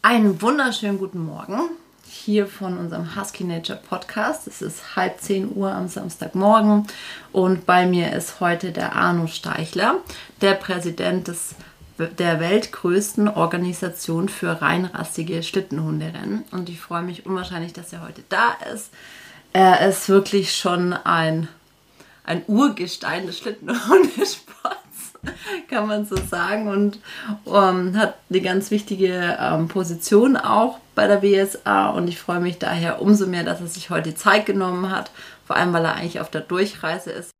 Einen wunderschönen guten Morgen hier von unserem Husky Nature Podcast. Es ist halb zehn Uhr am Samstagmorgen und bei mir ist heute der Arno Steichler, der Präsident des, der weltgrößten Organisation für reinrassige Schlittenhunderennen. Und ich freue mich unwahrscheinlich, dass er heute da ist. Er ist wirklich schon ein, ein Urgestein des Schlittenhundesports kann man so sagen, und um, ähm, hat eine ganz wichtige ähm, Position auch bei der WSA und ich freue mich daher umso mehr, dass er sich heute die Zeit genommen hat, vor allem weil er eigentlich auf der Durchreise ist.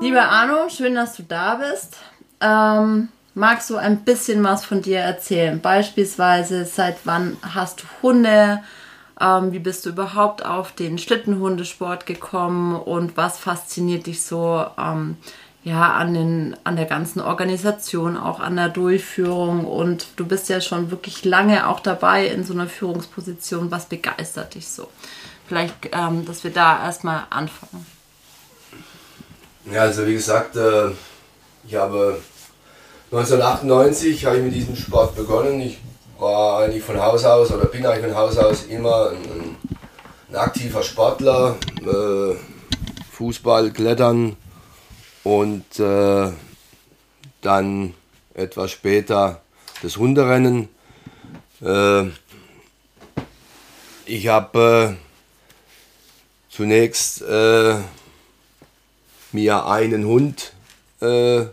Lieber Arno, schön, dass du da bist. Ähm, magst du ein bisschen was von dir erzählen? Beispielsweise, seit wann hast du Hunde? Ähm, wie bist du überhaupt auf den Schlittenhundesport gekommen und was fasziniert dich so ähm, ja, an, den, an der ganzen Organisation, auch an der Durchführung? Und du bist ja schon wirklich lange auch dabei in so einer Führungsposition. Was begeistert dich so? Vielleicht, ähm, dass wir da erstmal anfangen. Ja, also wie gesagt, äh, ich habe 1998 habe ich mit diesem Sport begonnen. Ich war eigentlich von Haus aus oder bin eigentlich von Haus aus immer ein, ein aktiver Sportler. Äh, Fußball, Klettern und äh, dann etwas später das Hunderennen. Äh, ich habe äh, zunächst äh, mir einen Hund äh,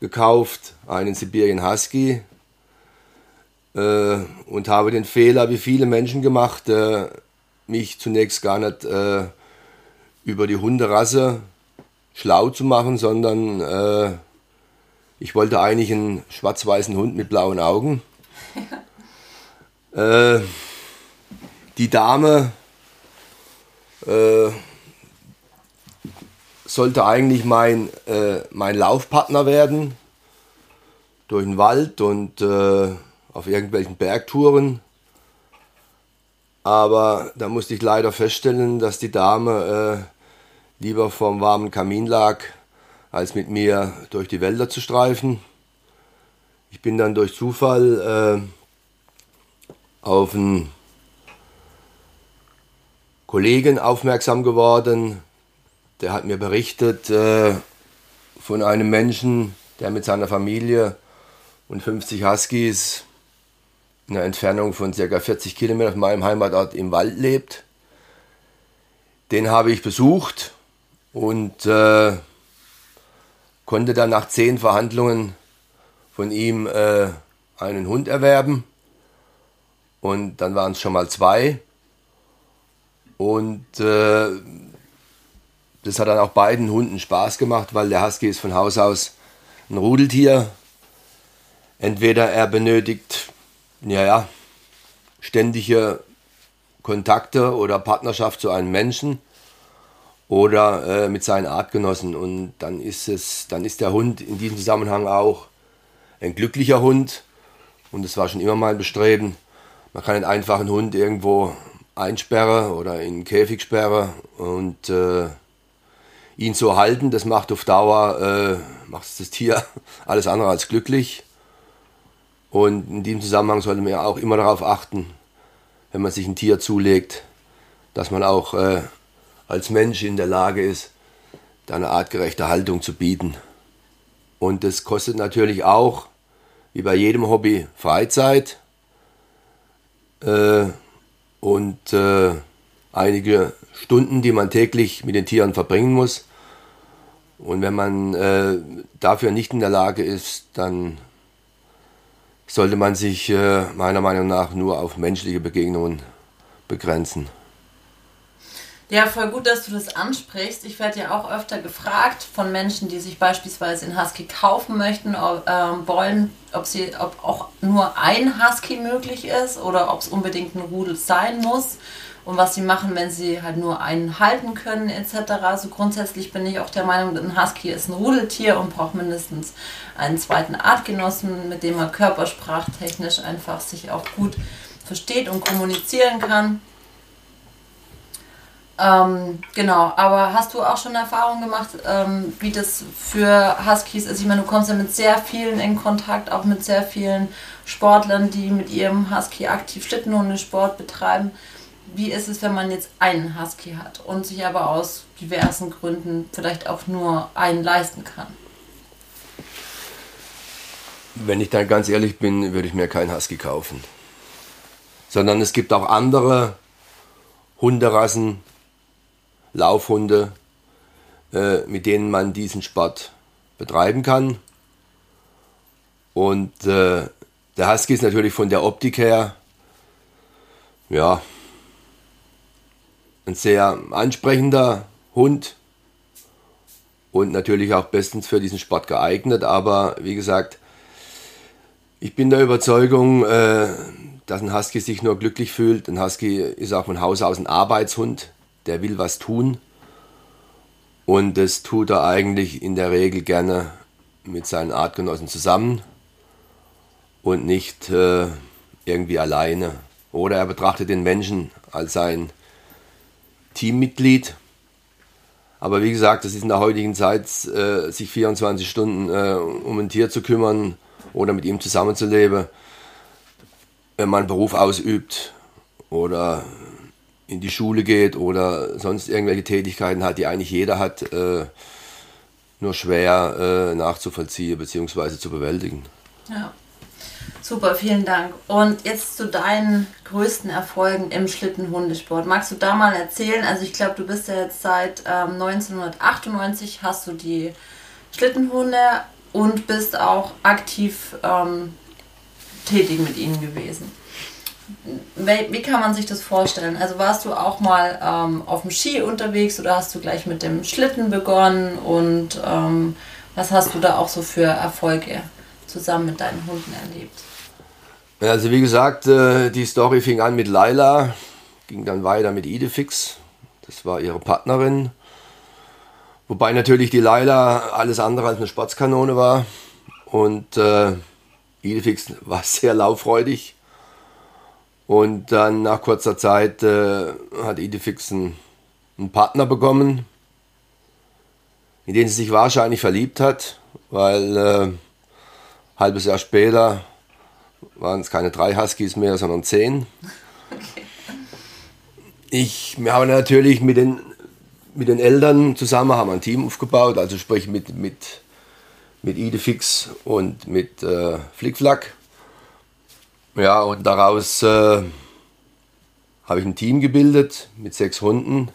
gekauft, einen Sibirien Husky, äh, und habe den Fehler, wie viele Menschen gemacht, äh, mich zunächst gar nicht äh, über die Hunderasse schlau zu machen, sondern äh, ich wollte eigentlich einen schwarz-weißen Hund mit blauen Augen. äh, die Dame äh, sollte eigentlich mein, mein Laufpartner werden durch den Wald und auf irgendwelchen Bergtouren. Aber da musste ich leider feststellen, dass die Dame äh, lieber vorm warmen Kamin lag, als mit mir durch die Wälder zu streifen. Ich bin dann durch Zufall äh, auf einen Kollegen aufmerksam geworden. Der hat mir berichtet äh, von einem Menschen, der mit seiner Familie und 50 Huskies einer Entfernung von ca. 40 Kilometern von meinem Heimatort im Wald lebt. Den habe ich besucht und äh, konnte dann nach zehn Verhandlungen von ihm äh, einen Hund erwerben. Und dann waren es schon mal zwei. Und äh, das hat dann auch beiden Hunden Spaß gemacht, weil der Husky ist von Haus aus ein Rudeltier. Entweder er benötigt ja, ja, ständige Kontakte oder Partnerschaft zu einem Menschen oder äh, mit seinen Artgenossen. Und dann ist es, dann ist der Hund in diesem Zusammenhang auch ein glücklicher Hund. Und es war schon immer mein Bestreben. Man kann einen einfachen Hund irgendwo einsperren oder in einen Käfig sperren und äh, ihn so halten. Das macht auf Dauer äh, macht das Tier alles andere als glücklich. Und in diesem Zusammenhang sollte man ja auch immer darauf achten, wenn man sich ein Tier zulegt, dass man auch äh, als Mensch in der Lage ist, da eine artgerechte Haltung zu bieten. Und das kostet natürlich auch, wie bei jedem Hobby, Freizeit äh, und äh, einige Stunden, die man täglich mit den Tieren verbringen muss. Und wenn man äh, dafür nicht in der Lage ist, dann sollte man sich äh, meiner Meinung nach nur auf menschliche Begegnungen begrenzen. Ja, voll gut, dass du das ansprichst. Ich werde ja auch öfter gefragt von Menschen, die sich beispielsweise in Husky kaufen möchten, ob, äh, wollen, ob, sie, ob auch nur ein Husky möglich ist oder ob es unbedingt ein Rudel sein muss und was sie machen, wenn sie halt nur einen halten können etc. Also grundsätzlich bin ich auch der Meinung, ein Husky ist ein Rudeltier und braucht mindestens einen zweiten Artgenossen, mit dem man körpersprachtechnisch einfach sich auch gut versteht und kommunizieren kann. Ähm, genau, aber hast du auch schon Erfahrung gemacht, ähm, wie das für Huskies ist? Ich meine, du kommst ja mit sehr vielen in Kontakt, auch mit sehr vielen Sportlern, die mit ihrem Husky aktiv Schlittenhundesport betreiben. Wie ist es, wenn man jetzt einen Husky hat und sich aber aus diversen Gründen vielleicht auch nur einen leisten kann? Wenn ich dann ganz ehrlich bin, würde ich mir keinen Husky kaufen. Sondern es gibt auch andere Hunderassen, Laufhunde, äh, mit denen man diesen Sport betreiben kann. Und äh, der Husky ist natürlich von der Optik her, ja, ein sehr ansprechender Hund und natürlich auch bestens für diesen Sport geeignet. Aber wie gesagt, ich bin der Überzeugung, äh, dass ein Husky sich nur glücklich fühlt. Ein Husky ist auch von Haus aus ein Arbeitshund, der will was tun. Und das tut er eigentlich in der Regel gerne mit seinen Artgenossen zusammen und nicht äh, irgendwie alleine. Oder er betrachtet den Menschen als sein Teammitglied. Aber wie gesagt, das ist in der heutigen Zeit, äh, sich 24 Stunden äh, um ein Tier zu kümmern oder mit ihm zusammenzuleben, wenn man einen Beruf ausübt oder in die Schule geht oder sonst irgendwelche Tätigkeiten hat, die eigentlich jeder hat, äh, nur schwer äh, nachzuvollziehen bzw. zu bewältigen. Ja. Super, vielen Dank. Und jetzt zu deinen größten Erfolgen im Schlittenhundesport. Magst du da mal erzählen? Also ich glaube, du bist ja jetzt seit ähm, 1998 hast du die Schlittenhunde und bist auch aktiv ähm, tätig mit ihnen gewesen. Wie, kann man sich das vorstellen? Also warst du auch mal ähm, auf dem Ski unterwegs oder hast du gleich mit dem Schlitten begonnen und ähm, was hast du da auch so für Erfolge zusammen mit deinen Hunden erlebt? Also wie gesagt, äh, die Story fing an mit Laila, ging dann weiter mit Idefix. Das war ihre Partnerin. Wobei natürlich die Laila alles andere als eine Sportskanone war. Und äh, Idefix war sehr lauffreudig. Und dann nach kurzer Zeit äh, hat Idefix einen, einen Partner bekommen, in den sie sich wahrscheinlich verliebt hat, weil äh, halbes Jahr später waren es keine drei Huskies mehr, sondern zehn. Okay. Ich habe natürlich mit den, mit den Eltern zusammen haben ein Team aufgebaut, also sprich mit, mit, mit Idefix und mit äh, Flickflack. Ja, und daraus äh, habe ich ein Team gebildet mit sechs Hunden.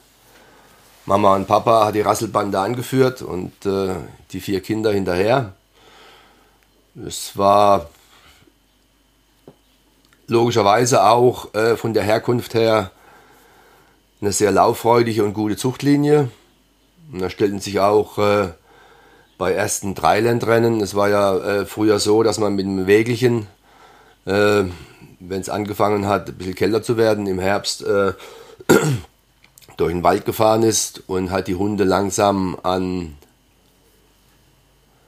Mama und Papa hat die Rasselbande angeführt und äh, die vier Kinder hinterher. Es war logischerweise auch äh, von der Herkunft her eine sehr lauffreudige und gute Zuchtlinie. Und da stellten sich auch äh, bei ersten Dreilandrennen, es war ja äh, früher so, dass man mit dem Wägelchen, äh, wenn es angefangen hat, ein bisschen kälter zu werden, im Herbst äh, durch den Wald gefahren ist und hat die Hunde langsam an,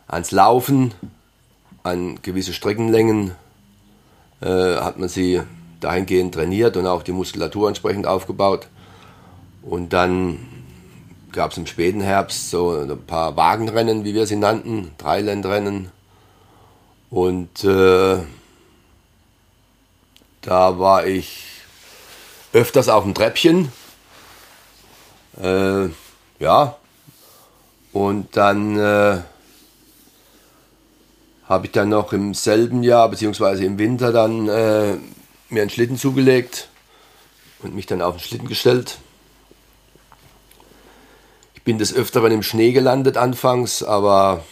ans Laufen, an gewisse Streckenlängen äh, hat man sie dahingehend trainiert und auch die Muskulatur entsprechend aufgebaut. Und dann gab es im späten Herbst so ein paar Wagenrennen, wie wir sie nannten, Dreilandrennen. Und äh, da war ich öfters auf dem Treppchen. Äh, ja. Und dann äh, habe ich dann noch im selben Jahr, beziehungsweise im Winter dann äh, mir einen Schlitten zugelegt und mich dann auf den Schlitten gestellt. Ich bin des Öfteren im Schnee gelandet anfangs, aber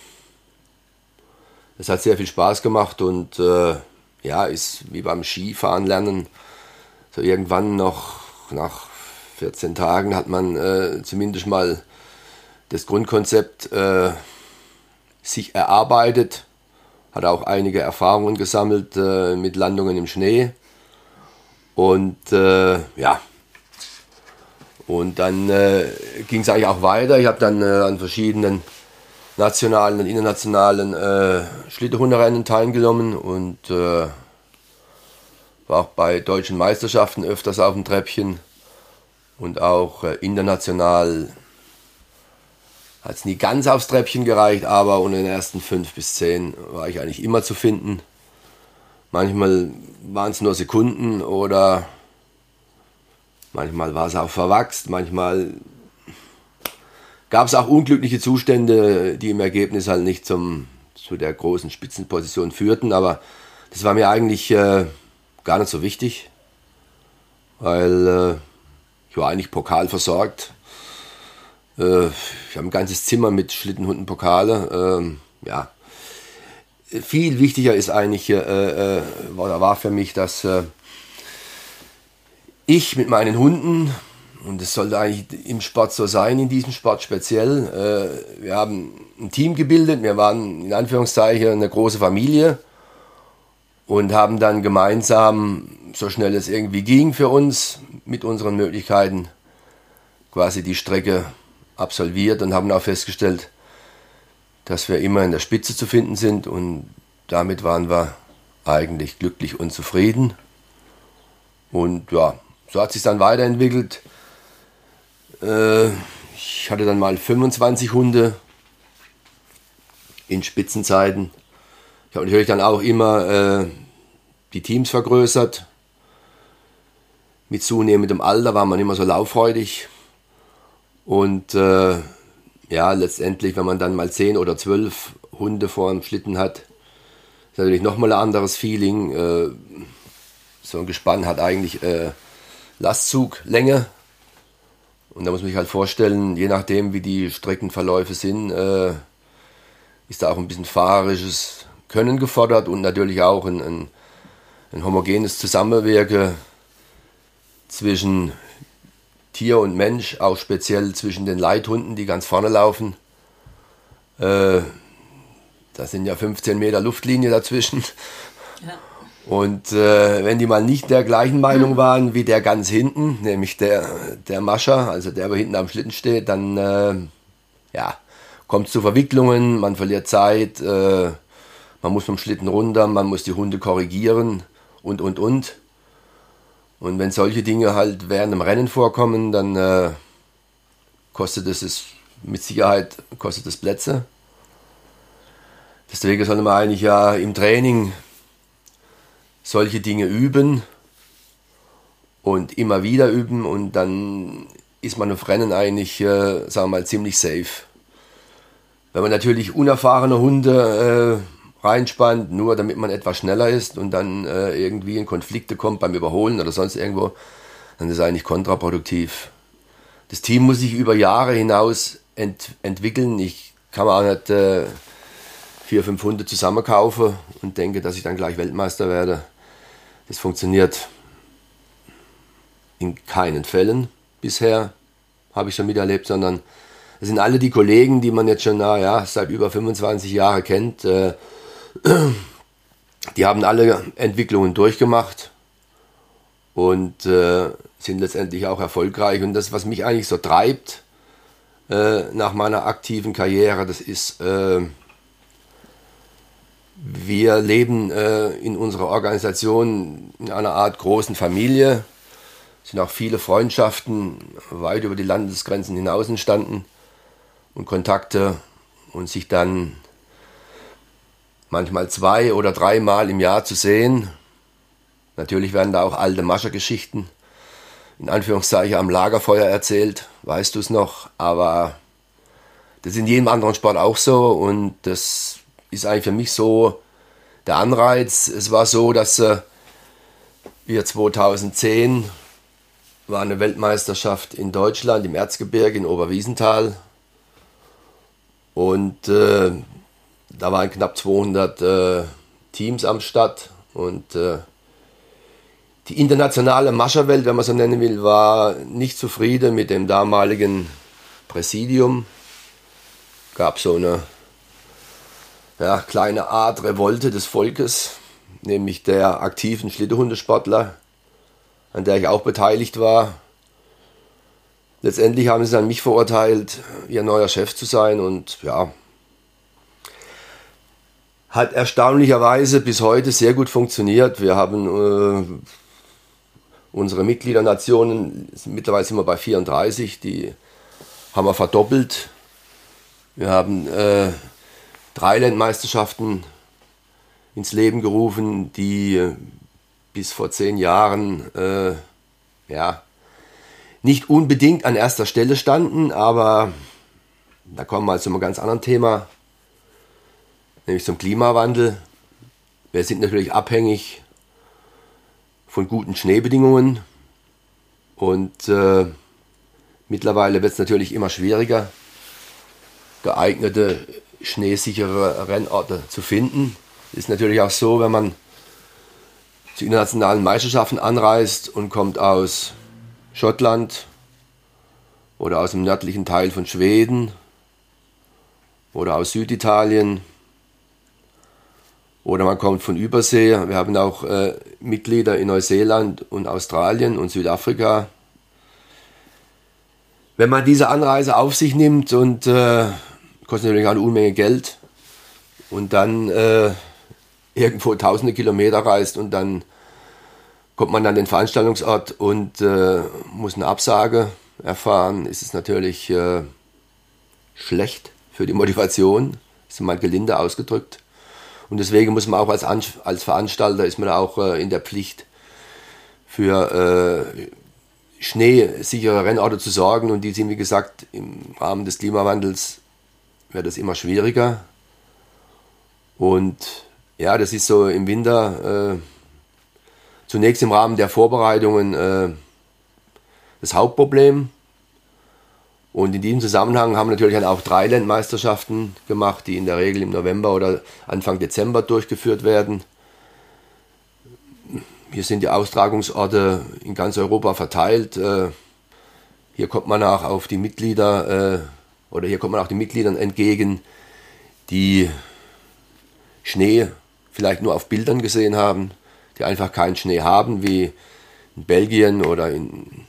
es hat sehr viel Spaß gemacht und äh, ja, ist wie beim Skifahren lernen. So irgendwann noch nach 14 Tagen hat man äh, zumindest mal das Grundkonzept äh, sich erarbeitet hat auch einige Erfahrungen gesammelt äh, mit Landungen im Schnee. Und äh, ja, und dann äh, ging es eigentlich auch weiter. Ich habe dann äh, an verschiedenen nationalen und internationalen äh, Schlittenhunderennen teilgenommen und äh, war auch bei deutschen Meisterschaften öfters auf dem Treppchen. und auch international hat es nie ganz aufs Treppchen gereicht, aber unter den ersten fünf bis zehn war ich eigentlich immer zu finden. Manchmal waren es nur Sekunden oder manchmal war es auch verwachst, manchmal gab es auch unglückliche Zustände, die im Ergebnis halt nicht zum, zu der großen Spitzenposition führten, aber das war mir eigentlich äh, gar nicht so wichtig, weil äh, ich war eigentlich Pokal versorgt. Äh, ich habe ein ganzes Zimmer mit Schlittenhunden Pokale. Ähm, ja, viel wichtiger ist eigentlich, äh, äh, war für mich, dass äh, ich mit meinen Hunden und das sollte eigentlich im Sport so sein, in diesem Sport speziell. Äh, wir haben ein Team gebildet, wir waren in Anführungszeichen eine große Familie und haben dann gemeinsam, so schnell es irgendwie ging für uns, mit unseren Möglichkeiten quasi die Strecke absolviert und haben auch festgestellt, dass wir immer in der Spitze zu finden sind und damit waren wir eigentlich glücklich und zufrieden. Und ja, so hat sich dann weiterentwickelt. Äh, ich hatte dann mal 25 Hunde in Spitzenzeiten. Ich habe natürlich dann auch immer äh, die Teams vergrößert. Mit zunehmendem Alter war man immer so lauffreudig. Und äh, ja, letztendlich, wenn man dann mal 10 oder 12 Hunde vor dem Schlitten hat, ist natürlich nochmal ein anderes Feeling. Äh, so ein Gespann hat eigentlich äh, Lastzuglänge und da muss man sich halt vorstellen, je nachdem wie die Streckenverläufe sind, äh, ist da auch ein bisschen fahrerisches Können gefordert und natürlich auch ein, ein, ein homogenes Zusammenwirken zwischen Tier und Mensch, auch speziell zwischen den Leithunden, die ganz vorne laufen. Äh, da sind ja 15 Meter Luftlinie dazwischen. Und äh, wenn die mal nicht der gleichen Meinung waren wie der ganz hinten, nämlich der, der Mascher, also der, der hinten am Schlitten steht, dann äh, ja, kommt es zu Verwicklungen, man verliert Zeit, äh, man muss vom Schlitten runter, man muss die Hunde korrigieren und, und, und. Und wenn solche Dinge halt während dem Rennen vorkommen, dann äh, kostet es mit Sicherheit kostet es Plätze. Deswegen sollte man eigentlich ja im Training solche Dinge üben und immer wieder üben und dann ist man auf Rennen eigentlich, äh, sagen wir mal, ziemlich safe. Wenn man natürlich unerfahrene Hunde äh, reinspannt, nur damit man etwas schneller ist und dann äh, irgendwie in Konflikte kommt beim Überholen oder sonst irgendwo, dann ist es eigentlich kontraproduktiv. Das Team muss sich über Jahre hinaus ent entwickeln. Ich kann mir auch nicht äh, vier, fünf Hunde zusammenkaufen und denke, dass ich dann gleich Weltmeister werde. Das funktioniert in keinen Fällen bisher, habe ich schon miterlebt, sondern es sind alle die Kollegen, die man jetzt schon na, ja, seit über 25 Jahren kennt. Äh, die haben alle Entwicklungen durchgemacht und äh, sind letztendlich auch erfolgreich. Und das, was mich eigentlich so treibt äh, nach meiner aktiven Karriere, das ist äh, wir leben äh, in unserer Organisation in einer Art großen Familie. Es sind auch viele Freundschaften weit über die Landesgrenzen hinaus entstanden und Kontakte und sich dann manchmal zwei oder dreimal im Jahr zu sehen. Natürlich werden da auch alte Maschergeschichten in Anführungszeichen am Lagerfeuer erzählt, weißt du es noch, aber das ist in jedem anderen Sport auch so und das ist eigentlich für mich so der Anreiz. Es war so, dass äh, wir 2010 war eine Weltmeisterschaft in Deutschland im Erzgebirge in Oberwiesenthal und äh, da waren knapp 200 äh, Teams am Start und äh, die internationale Mascherwelt, wenn man so nennen will, war nicht zufrieden mit dem damaligen Präsidium. Gab so eine ja, kleine Art Revolte des Volkes, nämlich der aktiven Schlitterhundesportler, an der ich auch beteiligt war. Letztendlich haben sie dann mich verurteilt, ihr neuer Chef zu sein und ja, hat erstaunlicherweise bis heute sehr gut funktioniert. Wir haben äh, Unsere Mitgliedernationen, mittlerweile sind wir bei 34, die haben wir verdoppelt. Wir haben äh, drei Landmeisterschaften ins Leben gerufen, die äh, bis vor zehn Jahren äh, ja, nicht unbedingt an erster Stelle standen, aber da kommen wir zu einem ganz anderen Thema, nämlich zum Klimawandel. Wir sind natürlich abhängig von guten Schneebedingungen und äh, mittlerweile wird es natürlich immer schwieriger, geeignete schneesichere Rennorte zu finden. Ist natürlich auch so, wenn man zu internationalen Meisterschaften anreist und kommt aus Schottland oder aus dem nördlichen Teil von Schweden oder aus Süditalien oder man kommt von Übersee. Wir haben auch äh, Mitglieder in Neuseeland und Australien und Südafrika. Wenn man diese Anreise auf sich nimmt und äh, kostet natürlich eine Unmenge Geld und dann äh, irgendwo tausende Kilometer reist und dann kommt man an den Veranstaltungsort und äh, muss eine Absage erfahren, ist es natürlich äh, schlecht für die Motivation, ist mal gelinde ausgedrückt. Und deswegen muss man auch als, als Veranstalter, ist man auch äh, in der Pflicht, für äh, schneesichere Rennorte zu sorgen. Und die sind, wie gesagt, im Rahmen des Klimawandels wird es immer schwieriger. Und ja, das ist so im Winter äh, zunächst im Rahmen der Vorbereitungen äh, das Hauptproblem. Und in diesem Zusammenhang haben wir natürlich dann auch drei Landmeisterschaften gemacht, die in der Regel im November oder Anfang Dezember durchgeführt werden. Hier sind die Austragungsorte in ganz Europa verteilt. Äh, hier kommt man auch auf die Mitglieder äh, oder hier kommt man auch den Mitgliedern entgegen, die Schnee vielleicht nur auf Bildern gesehen haben, die einfach keinen Schnee haben, wie in Belgien oder in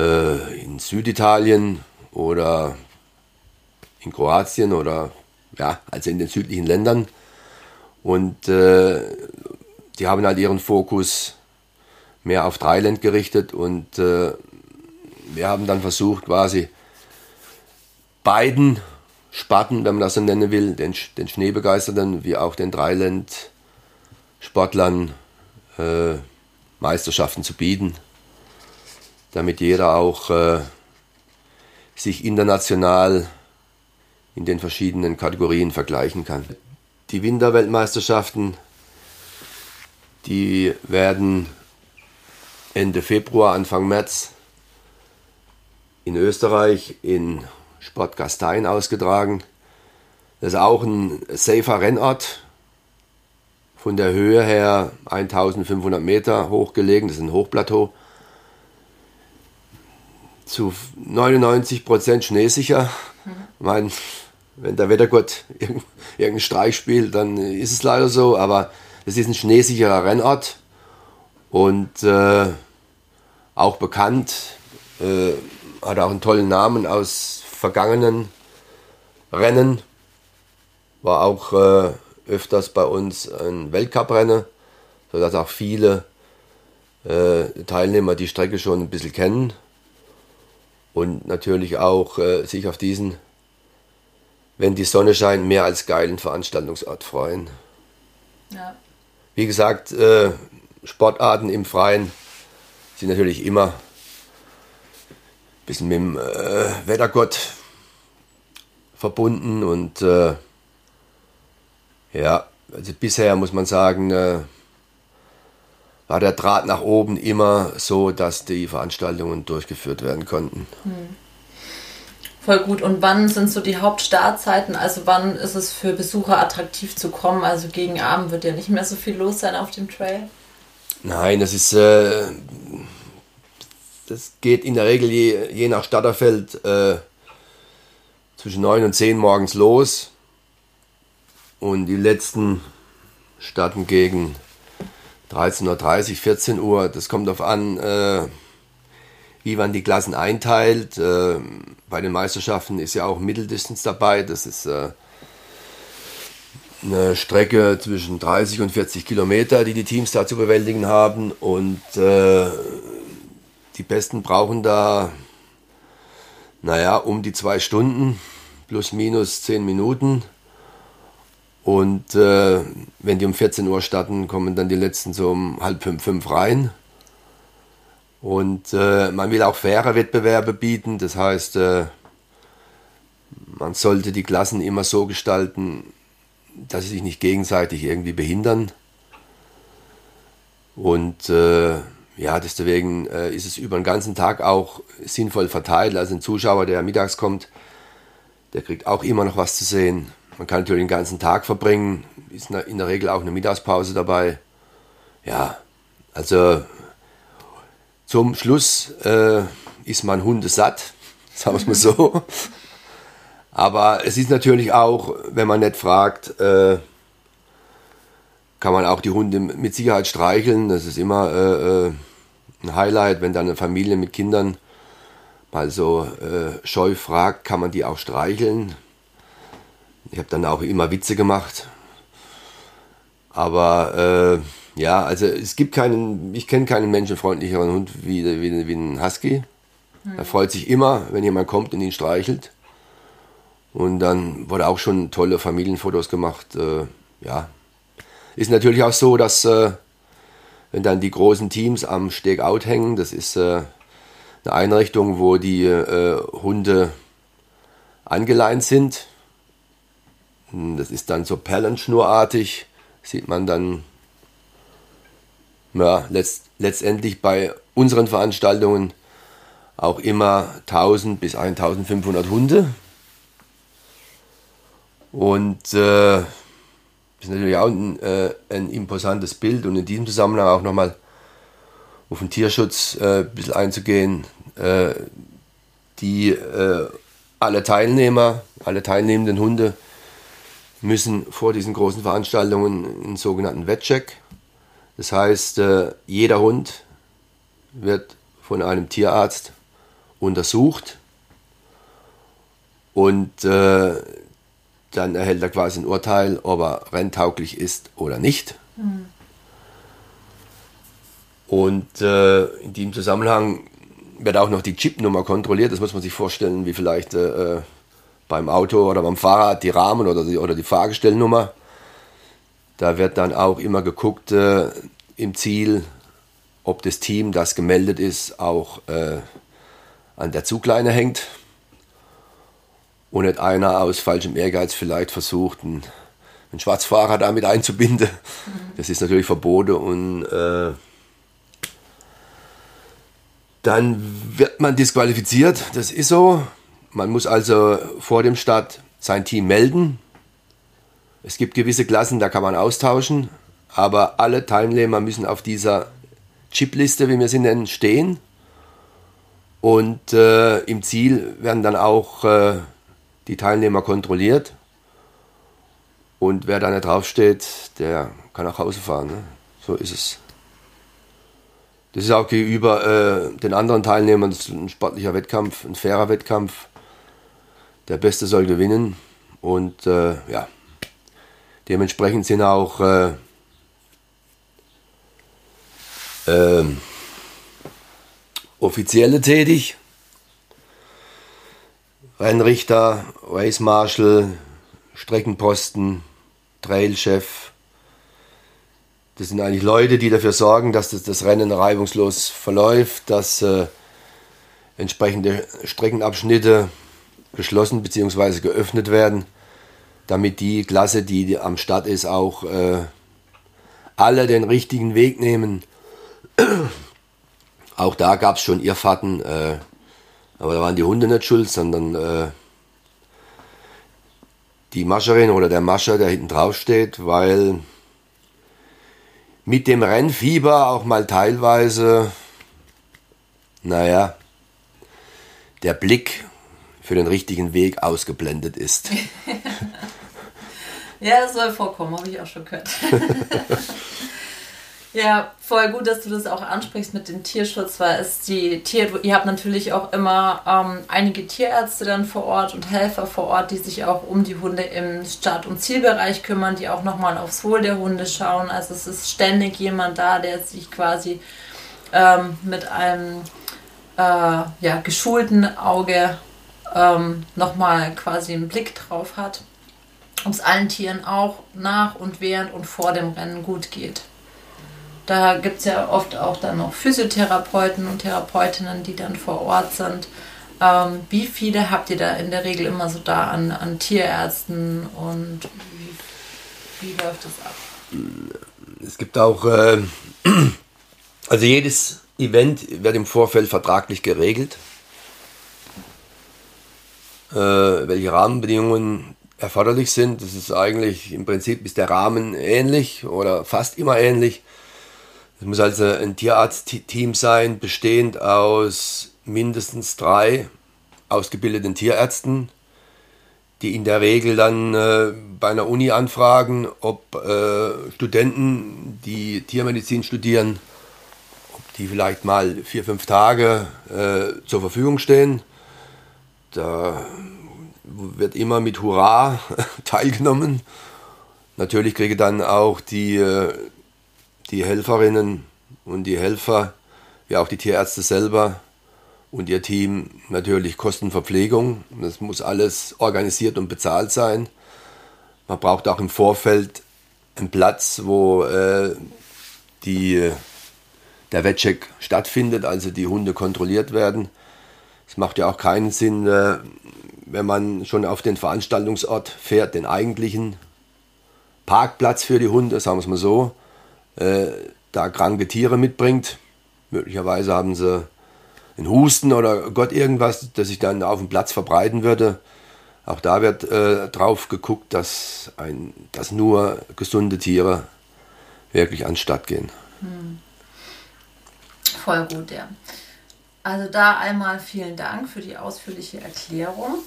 äh, in Süditalien oder in Kroatien oder ja, also in den südlichen Ländern. Und äh, die haben halt ihren Fokus mehr auf Dreiland gerichtet und äh, wir haben dann versucht, quasi beiden Sparten, wenn man das so nennen will, den, den Schneebegeisterten wie auch den Dreiland-Sportlern äh, Meisterschaften zu bieten damit jeder auch äh, sich international in den verschiedenen Kategorien vergleichen kann. Die Winterweltmeisterschaften, die werden Ende Februar, Anfang März in Österreich in Sport Gastein ausgetragen. Das ist auch ein safer Rennort, von der Höhe her 1500 Meter hoch gelegen, das ist ein Hochplateau zu 99 Prozent schneesicher. Ich meine, wenn der Wettergott irgendeinen Streich spielt, dann ist es leider so, aber es ist ein schneesicherer Rennort und äh, auch bekannt, äh, hat auch einen tollen Namen aus vergangenen Rennen, war auch äh, öfters bei uns ein Weltcuprennen, sodass auch viele äh, Teilnehmer die Strecke schon ein bisschen kennen und natürlich auch äh, sich auf diesen, wenn die Sonne scheint, mehr als geilen Veranstaltungsort freuen. Ja. Wie gesagt, äh, Sportarten im Freien sind natürlich immer ein bisschen mit dem äh, Wettergott verbunden und äh, ja, also bisher muss man sagen, äh, war der Draht nach oben immer so, dass die Veranstaltungen durchgeführt werden konnten. Hm. Voll gut. Und wann sind so die Hauptstartzeiten? Also wann ist es für Besucher attraktiv zu kommen? Also gegen Abend wird ja nicht mehr so viel los sein auf dem Trail. Nein, das ist äh, das geht in der Regel je, je nach Starterfeld äh, zwischen 9 und 10 morgens los. Und die letzten starten gegen 13.30 Uhr, 14 Uhr. Das kommt darauf an, äh, wie man die Klassen einteilt. Äh, bei den Meisterschaften ist ja auch Mitteldistance dabei. Das ist äh, eine Strecke zwischen 30 und 40 Kilometer, die die Teams da zu bewältigen haben. Und äh, die Besten brauchen da, naja, um die zwei Stunden, plus minus zehn Minuten. Und äh, wenn die um 14 Uhr starten, kommen dann die letzten so um halb fünf, fünf rein. Und äh, man will auch faire Wettbewerbe bieten. Das heißt, äh, man sollte die Klassen immer so gestalten, dass sie sich nicht gegenseitig irgendwie behindern. Und äh, ja, deswegen äh, ist es über den ganzen Tag auch sinnvoll verteilt. Also ein Zuschauer, der mittags kommt, der kriegt auch immer noch was zu sehen. Man kann natürlich den ganzen Tag verbringen, ist in der Regel auch eine Mittagspause dabei. Ja, also zum Schluss äh, ist man hundesatt, sagen wir es mal so. Aber es ist natürlich auch, wenn man nicht fragt, äh, kann man auch die Hunde mit Sicherheit streicheln. Das ist immer äh, äh ein Highlight, wenn dann eine Familie mit Kindern mal so äh, scheu fragt, kann man die auch streicheln. Ich habe dann auch immer Witze gemacht. Aber äh, ja, also es gibt keinen, ich kenne keinen menschenfreundlicheren Hund wie, wie, wie ein Husky. Mhm. Er freut sich immer, wenn jemand kommt und ihn streichelt. Und dann wurde auch schon tolle Familienfotos gemacht. Äh, ja. Ist natürlich auch so, dass äh, wenn dann die großen Teams am Stegout hängen, das ist äh, eine Einrichtung, wo die äh, Hunde angeleint sind. Das ist dann so perlenschnurartig, sieht man dann ja, letzt, letztendlich bei unseren Veranstaltungen auch immer 1000 bis 1500 Hunde. Und äh, ist natürlich auch ein, äh, ein, imposantes Bild und in diesem Zusammenhang auch nochmal auf den Tierschutz äh, ein bisschen einzugehen. Äh, die äh, alle Teilnehmer, alle teilnehmenden Hunde müssen vor diesen großen Veranstaltungen einen sogenannten Wettcheck. Das heißt, äh, jeder Hund wird von einem Tierarzt untersucht und äh, dann erhält er quasi ein Urteil, ob er renntauglich ist oder nicht. Mhm. Und äh, in diesem Zusammenhang wird auch noch die Chipnummer kontrolliert. Das muss man sich vorstellen, wie vielleicht äh beim Auto oder beim Fahrrad die Rahmen oder die, oder die Fahrgestellnummer. Da wird dann auch immer geguckt äh, im Ziel, ob das Team, das gemeldet ist, auch äh, an der Zugleine hängt und nicht einer aus falschem Ehrgeiz vielleicht versucht, einen, einen Schwarzfahrer damit einzubinden. Mhm. Das ist natürlich verboten und äh, dann wird man disqualifiziert. Das ist so. Man muss also vor dem Start sein Team melden. Es gibt gewisse Klassen, da kann man austauschen, aber alle Teilnehmer müssen auf dieser Chipliste, wie wir sie nennen, stehen. Und äh, im Ziel werden dann auch äh, die Teilnehmer kontrolliert. Und wer da nicht draufsteht, der kann nach Hause fahren. Ne? So ist es. Das ist auch gegenüber äh, den anderen Teilnehmern ein sportlicher Wettkampf, ein fairer Wettkampf. Der Beste soll gewinnen. Und äh, ja, dementsprechend sind auch äh, ähm, Offizielle tätig. Rennrichter, Race Marshal, Streckenposten, Trailchef. Das sind eigentlich Leute, die dafür sorgen, dass das, das Rennen reibungslos verläuft, dass äh, entsprechende Streckenabschnitte geschlossen bzw. geöffnet werden, damit die Klasse, die am Start ist, auch äh, alle den richtigen Weg nehmen. auch da gab es schon Irrfahrten. Äh, aber da waren die Hunde nicht schuld, sondern äh, die Mascherin oder der Mascher, der hinten drauf steht, weil mit dem Rennfieber auch mal teilweise, naja, der Blick für den richtigen Weg ausgeblendet ist. ja, das soll vorkommen, habe ich auch schon gehört. Ja, voll gut, dass du das auch ansprichst mit dem Tierschutz, weil es die Tier, ihr habt natürlich auch immer ähm, einige Tierärzte dann vor Ort und Helfer vor Ort, die sich auch um die Hunde im Start- und Zielbereich kümmern, die auch nochmal aufs Wohl der Hunde schauen. Also es ist ständig jemand da, der sich quasi ähm, mit einem äh, ja, geschulten Auge ähm, nochmal quasi einen Blick drauf hat, ob es allen Tieren auch nach und während und vor dem Rennen gut geht. Da gibt es ja oft auch dann noch Physiotherapeuten und Therapeutinnen, die dann vor Ort sind. Ähm, wie viele habt ihr da in der Regel immer so da an, an Tierärzten und wie, wie läuft das ab? Es gibt auch, äh, also jedes Event wird im Vorfeld vertraglich geregelt, äh, welche Rahmenbedingungen erforderlich sind. Das ist eigentlich im Prinzip ist der Rahmen ähnlich oder fast immer ähnlich. Es muss also ein Tierarztteam sein, bestehend aus mindestens drei ausgebildeten Tierärzten, die in der Regel dann äh, bei einer Uni anfragen, ob äh, Studenten, die Tiermedizin studieren, ob die vielleicht mal vier, fünf Tage äh, zur Verfügung stehen. Da wird immer mit Hurra teilgenommen. Natürlich kriege dann auch die äh, die Helferinnen und die Helfer, ja auch die Tierärzte selber und ihr Team natürlich Kostenverpflegung. Das muss alles organisiert und bezahlt sein. Man braucht auch im Vorfeld einen Platz, wo äh, die, der Wettcheck stattfindet, also die Hunde kontrolliert werden. Es macht ja auch keinen Sinn, äh, wenn man schon auf den Veranstaltungsort fährt, den eigentlichen Parkplatz für die Hunde, sagen wir es mal so, äh, da kranke Tiere mitbringt. Möglicherweise haben sie einen Husten oder Gott irgendwas, das sich dann auf dem Platz verbreiten würde. Auch da wird äh, drauf geguckt, dass, ein, dass nur gesunde Tiere wirklich anstatt gehen. Hm. Voll gut, ja. Also da einmal vielen Dank für die ausführliche Erklärung.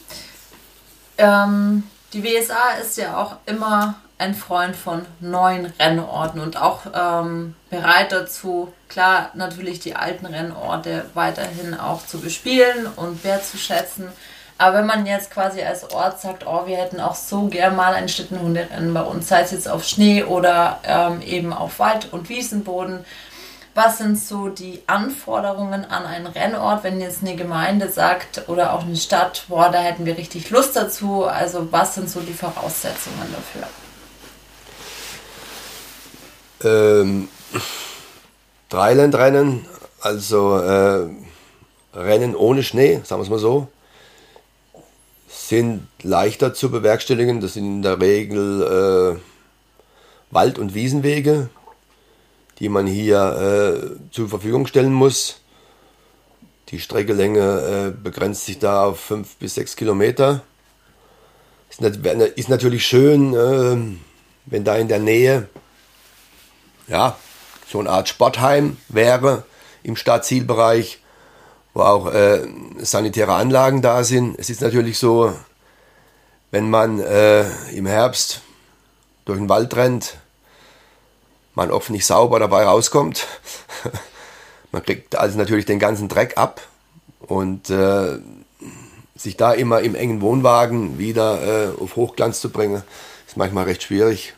Ähm, die WSA ist ja auch immer ein Freund von neuen Rennorten und auch ähm, bereit dazu, klar, natürlich die alten Rennorte weiterhin auch zu bespielen und wertzuschätzen. Aber wenn man jetzt quasi als Ort sagt, oh, wir hätten auch so gern mal ein Schlittenhunderennen bei uns, sei es jetzt auf Schnee oder ähm, eben auf Wald- und Wiesenboden, was sind so die Anforderungen an einen Rennort, wenn jetzt eine Gemeinde sagt oder auch eine Stadt, boah, da hätten wir richtig Lust dazu? Also was sind so die Voraussetzungen dafür? Ähm, Dreilandrennen, also äh, Rennen ohne Schnee, sagen wir es mal so, sind leichter zu bewerkstelligen. Das sind in der Regel äh, Wald- und Wiesenwege, die man hier äh, zur Verfügung stellen muss. Die Streckelänge äh, begrenzt sich da auf 5 bis 6 Kilometer. Ist, ist natürlich schön, äh, wenn da in der Nähe ja, so eine Art Sportheim wäre im Stadtzielbereich, wo auch äh, sanitäre Anlagen da sind. Es ist natürlich so, wenn man äh, im Herbst durch den Wald rennt, man oft nicht sauber dabei rauskommt. man kriegt also natürlich den ganzen Dreck ab und äh, sich da immer im engen Wohnwagen wieder äh, auf Hochglanz zu bringen, ist manchmal recht schwierig.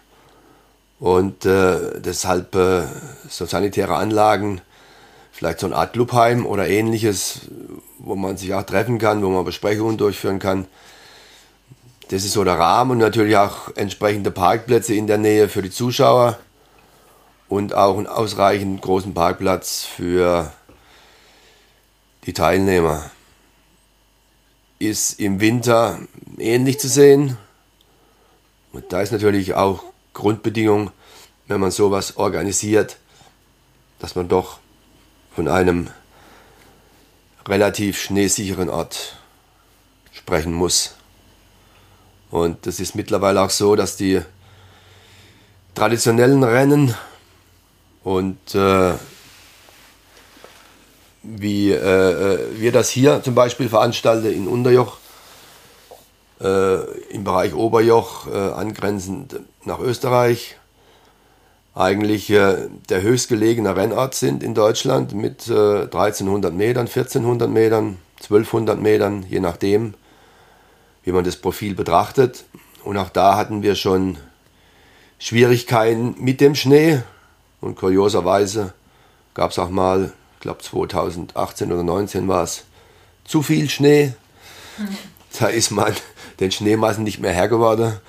Und äh, deshalb äh, so sanitäre Anlagen, vielleicht so eine Art Clubheim oder ähnliches, wo man sich auch treffen kann, wo man Besprechungen durchführen kann. Das ist so der Rahmen und natürlich auch entsprechende Parkplätze in der Nähe für die Zuschauer und auch einen ausreichend großen Parkplatz für die Teilnehmer. Ist im Winter ähnlich zu sehen. Und da ist natürlich auch Grundbedingung, wenn man sowas organisiert, dass man doch von einem relativ schneesicheren Ort sprechen muss. Und das ist mittlerweile auch so, dass die traditionellen Rennen und äh, wie äh, äh wir das hier zum Beispiel veranstalten in Unterjoch, äh, im Bereich Oberjoch, äh, angrenzend nach Österreich, eigentlich äh, der höchstgelegene Rennort sind in Deutschland mit äh, 1300 Metern, 1400 Metern, 1200 Metern, je nachdem, wie man das Profil betrachtet. Und auch da hatten wir schon Schwierigkeiten mit dem Schnee. Und kurioserweise gab es auch mal, ich glaube 2018 oder 2019 war es, zu viel Schnee. Da ist man den Schneemassen nicht mehr Herr geworden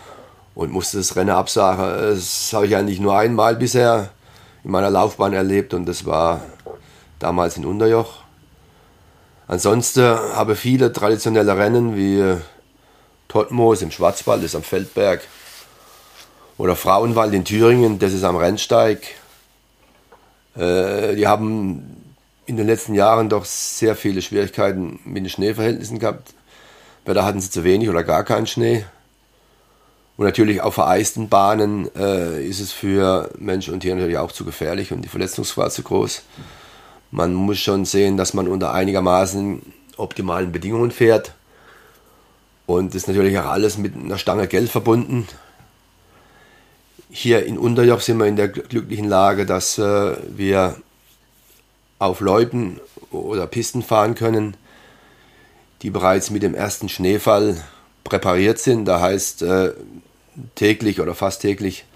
und musste das Rennen absagen. Das habe ich eigentlich nur einmal bisher in meiner Laufbahn erlebt und das war damals in Unterjoch. Ansonsten habe ich viele traditionelle Rennen wie Totmoos im Schwarzwald, das ist am Feldberg, oder Frauenwald in Thüringen, das ist am Rennsteig. Äh, die haben in den letzten Jahren doch sehr viele Schwierigkeiten mit den Schneeverhältnissen gehabt. Weil da hatten sie zu wenig oder gar keinen Schnee. Und natürlich auf vereisten Bahnen äh, ist es für Mensch und Tier natürlich auch zu gefährlich und die Verletzungsgefahr zu groß. Man muss schon sehen, dass man unter einigermaßen optimalen Bedingungen fährt. Und ist natürlich auch alles mit einer Stange Geld verbunden. Hier in Unterjoch sind wir in der glücklichen Lage, dass äh, wir auf Leuten oder Pisten fahren können, die bereits mit dem ersten Schneefall präpariert sind. Da heißt äh, täglich oder fast täglich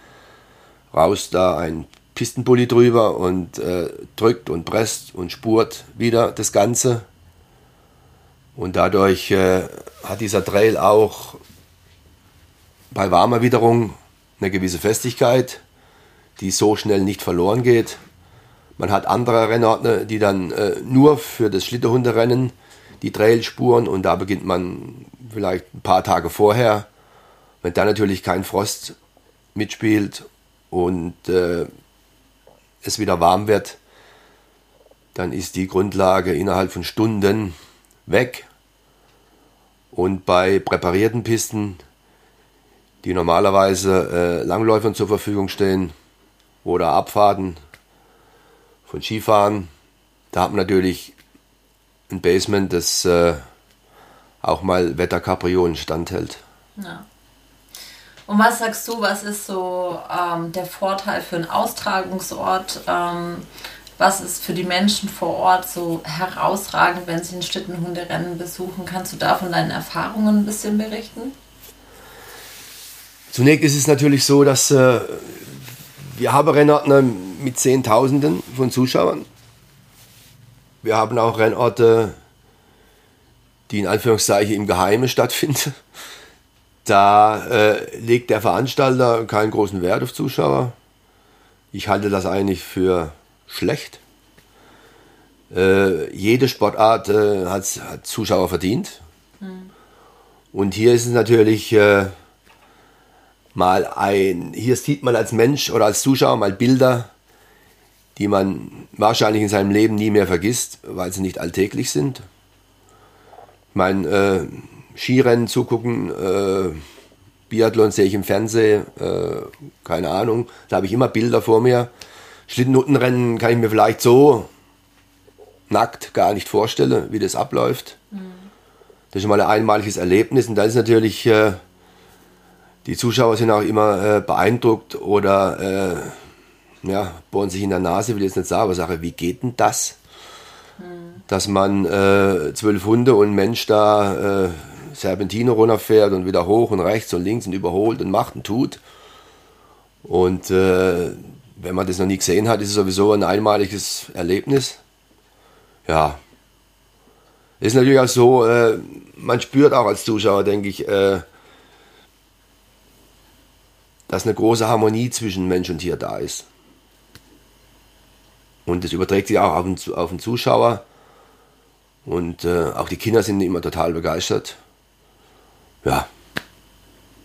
raus da ein Pistenbully drüber und äh, drückt und presst und spurt wieder das Ganze. Und dadurch äh, hat dieser Trail auch bei warmer Witterung eine gewisse Festigkeit, die so schnell nicht verloren geht. Man hat andere Rennordner, die dann äh, nur für das Schlitterhunderennen die Trailspuren und da beginnt man vielleicht ein paar Tage vorher. Wenn da natürlich kein Frost mitspielt und äh, es wieder warm wird, dann ist die Grundlage innerhalb von Stunden weg. Und bei präparierten Pisten, die normalerweise äh, Langläufern zur Verfügung stehen oder Abfahrten von Skifahren, da hat man natürlich ein Basement, das äh, auch mal Wetterkapriolen standhält. Ja. Und was sagst du, was ist so ähm, der Vorteil für einen Austragungsort? Ähm, was ist für die Menschen vor Ort so herausragend, wenn sie ein Schlittenhunderennen besuchen? Kannst du da von deinen Erfahrungen ein bisschen berichten? Zunächst ist es natürlich so, dass äh, wir haben Rennordner mit Zehntausenden von Zuschauern. Wir haben auch Rennorte, die in Anführungszeichen im Geheimen stattfinden. Da äh, legt der Veranstalter keinen großen Wert auf Zuschauer. Ich halte das eigentlich für schlecht. Äh, jede Sportart äh, hat, hat, Zuschauer verdient. Mhm. Und hier ist es natürlich äh, mal ein, hier sieht man als Mensch oder als Zuschauer mal Bilder, die man wahrscheinlich in seinem Leben nie mehr vergisst, weil sie nicht alltäglich sind. Ich meine, äh, Skirennen zugucken, äh, Biathlon sehe ich im Fernsehen, äh, keine Ahnung, da habe ich immer Bilder vor mir. Schlittenhuttenrennen kann ich mir vielleicht so nackt gar nicht vorstellen, wie das abläuft. Mhm. Das ist schon mal ein einmaliges Erlebnis und da ist natürlich, äh, die Zuschauer sind auch immer äh, beeindruckt oder äh, ja, bohren sich in der Nase, will ich jetzt nicht sagen, aber sage, wie geht denn das? Mhm. Dass man äh, zwölf Hunde und ein Mensch da äh, Serpentine runterfährt und wieder hoch und rechts und links und überholt und macht und tut. Und äh, wenn man das noch nie gesehen hat, ist es sowieso ein einmaliges Erlebnis. Ja. Ist natürlich auch so, äh, man spürt auch als Zuschauer, denke ich, äh, dass eine große Harmonie zwischen Mensch und Tier da ist. Und das überträgt sich auch auf den, auf den Zuschauer. Und äh, auch die Kinder sind immer total begeistert ja.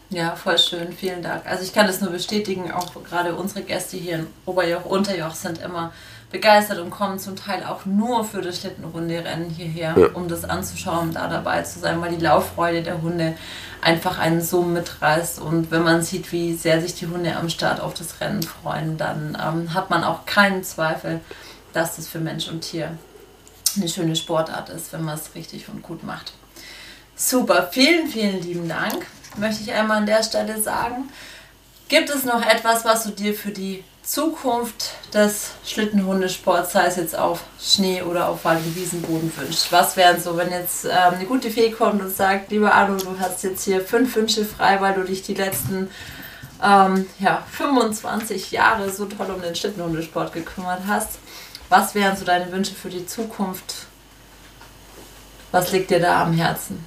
Ja, voll schön, vielen Dank. Also ich kann das nur bestätigen, auch gerade unsere Gäste hier in Oberjoch, Unterjoch sind immer begeistert und kommen zum Teil auch nur für das Schlittenrunde-Rennen hierher, ja. um das anzuschauen, da dabei zu sein, weil die Lauffreude der Hunde einfach einen so mitreißt. Und wenn man sieht, wie sehr sich die Hunde am Start auf das Rennen freuen, dann ähm, hat man auch keinen Zweifel, dass das für Mensch und Tier eine schöne Sportart ist, wenn man es richtig und gut macht. Super, vielen, vielen lieben Dank, möchte ich einmal an der Stelle sagen. Gibt es noch etwas, was du dir für die Zukunft des Schlittenhundesports, sei es jetzt auf Schnee oder auf Wald- und Wiesenboden wünscht? Was wären so, wenn jetzt ähm, eine gute Fee kommt und sagt, lieber Arno, du hast jetzt hier fünf Wünsche frei, weil du dich die letzten ähm, ja, 25 Jahre so toll um den Schlittenhundesport gekümmert hast. Was wären so deine Wünsche für die Zukunft? Was liegt dir da am Herzen?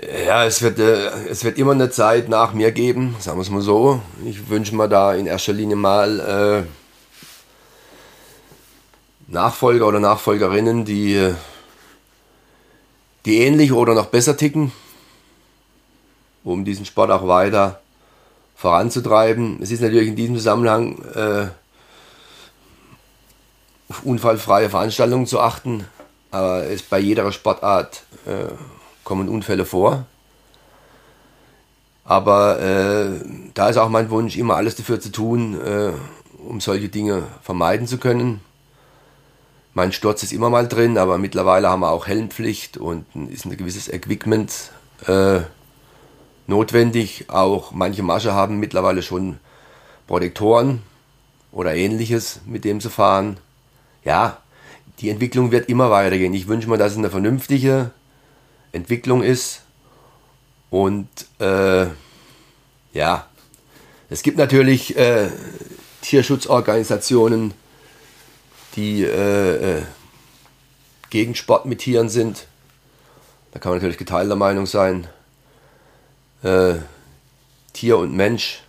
Ja, es wird, äh, es wird immer eine Zeit nach mir geben, sagen wir es mal so. Ich wünsche mir da in erster Linie mal äh, Nachfolger oder Nachfolgerinnen, die, die ähnlich oder noch besser ticken, um diesen Sport auch weiter voranzutreiben. Es ist natürlich in diesem Zusammenhang äh, auf unfallfreie Veranstaltungen zu achten, aber es bei jeder Sportart äh, kommen Unfälle vor. Aber äh, da ist auch mein Wunsch, immer alles dafür zu tun, äh, um solche Dinge vermeiden zu können. Mein Sturz ist immer mal drin, aber mittlerweile haben wir auch Helmpflicht und ist ein gewisses Equipment äh, notwendig. Auch manche Masche haben mittlerweile schon Protektoren oder ähnliches, mit dem zu fahren. Ja, die Entwicklung wird immer weitergehen. Ich wünsche mir, dass es eine vernünftige Entwicklung ist. Und äh, ja, es gibt natürlich äh, Tierschutzorganisationen, die äh, äh, gegen Sport mit Tieren sind. Da kann man natürlich geteilter Meinung sein. Äh, Tier und Mensch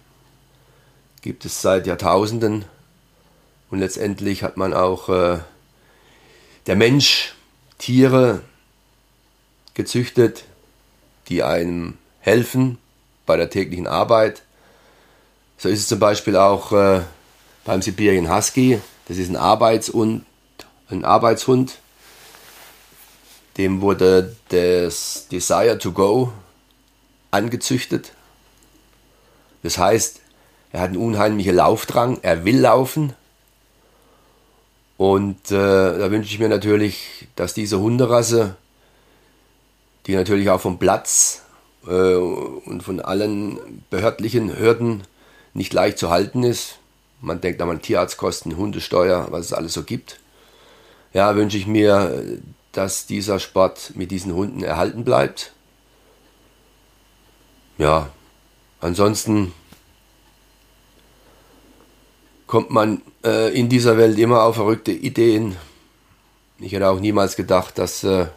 gibt es seit Jahrtausenden. Und letztendlich hat man auch äh, der Mensch Tiere gezüchtet, die einem helfen bei der täglichen Arbeit. So ist es zum Beispiel auch äh, beim Sibirien Husky. Das ist ein, Arbeitshund, ein Arbeitshund. Dem wurde das Desire to Go angezüchtet. Das heißt, er hat einen unheimlichen Laufdrang, er will laufen. Und äh, da wünsche ich mir natürlich, dass diese Hunderasse die natürlich auch vom Platz äh, und von allen behördlichen Hürden nicht leicht zu halten ist. Man denkt an Tierarztkosten, Hundesteuer, was es alles so gibt. Ja, wünsche ich mir, dass dieser Sport mit diesen Hunden erhalten bleibt. Ja, ansonsten kommt man äh, in dieser Welt immer auf verrückte Ideen. Ich hätte auch niemals gedacht, dass äh,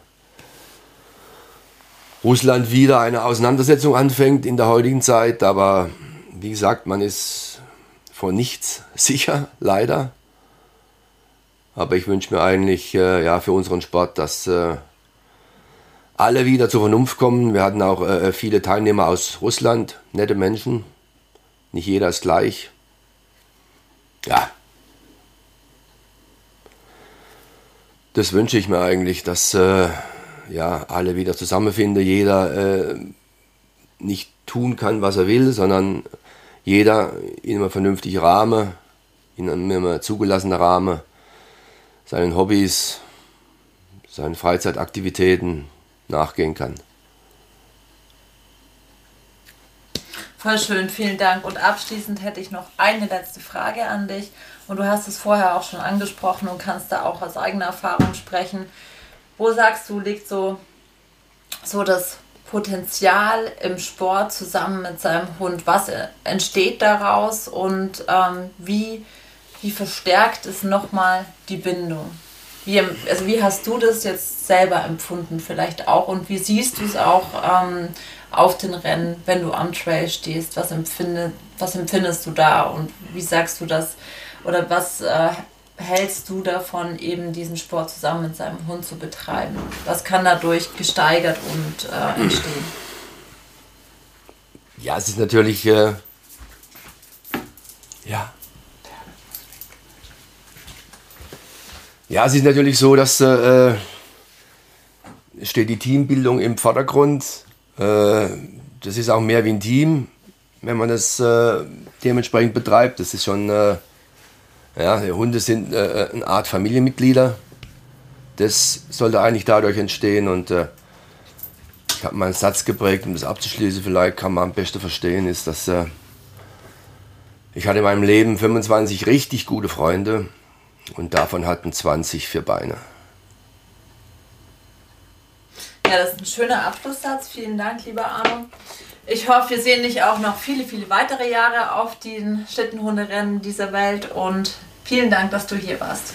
Russland wieder eine Auseinandersetzung anfängt in der heutigen Zeit. Aber wie gesagt, man ist vor nichts sicher, leider. Aber ich wünsche mir eigentlich äh, ja, für unseren Sport, dass äh, alle wieder zur Vernunft kommen. Wir hatten auch äh, viele Teilnehmer aus Russland, nette Menschen. Nicht jeder ist gleich. Ja. Das wünsche ich mir eigentlich, dass äh, ja, alle wieder zusammenfinden, jeder äh, nicht tun kann, was er will, sondern jeder in einem vernünftigen Rahmen, in einem immer zugelassenen Rahmen, seinen Hobbys, seinen Freizeitaktivitäten nachgehen kann. Voll schön, vielen Dank. Und abschließend hätte ich noch eine letzte Frage an dich. Und du hast es vorher auch schon angesprochen und kannst da auch aus eigener Erfahrung sprechen. Wo sagst du, liegt so, so das Potenzial im Sport zusammen mit seinem Hund? Was entsteht daraus und ähm, wie, wie verstärkt es nochmal die Bindung? Wie, also wie hast du das jetzt selber empfunden vielleicht auch und wie siehst du es auch ähm, auf den Rennen, wenn du am Trail stehst? Was, empfinde, was empfindest du da und wie sagst du das oder was äh, hältst du davon, eben diesen Sport zusammen mit seinem Hund zu betreiben? Was kann dadurch gesteigert und äh, entstehen? Ja, es ist natürlich, äh, ja. Ja, es ist natürlich so, dass äh, steht die Teambildung im Vordergrund. Äh, das ist auch mehr wie ein Team, wenn man das äh, dementsprechend betreibt. Das ist schon äh, ja, Hunde sind äh, eine Art Familienmitglieder. Das sollte eigentlich dadurch entstehen und äh, ich habe mal einen Satz geprägt, um das abzuschließen, vielleicht kann man am besten verstehen, ist, dass äh, ich hatte in meinem Leben 25 richtig gute Freunde und davon hatten 20 vier Beine. Ja, das ist ein schöner Abschlusssatz. Vielen Dank, lieber Arno. Ich hoffe, wir sehen dich auch noch viele, viele weitere Jahre auf den Schlittenhunderennen dieser Welt und vielen Dank, dass du hier warst.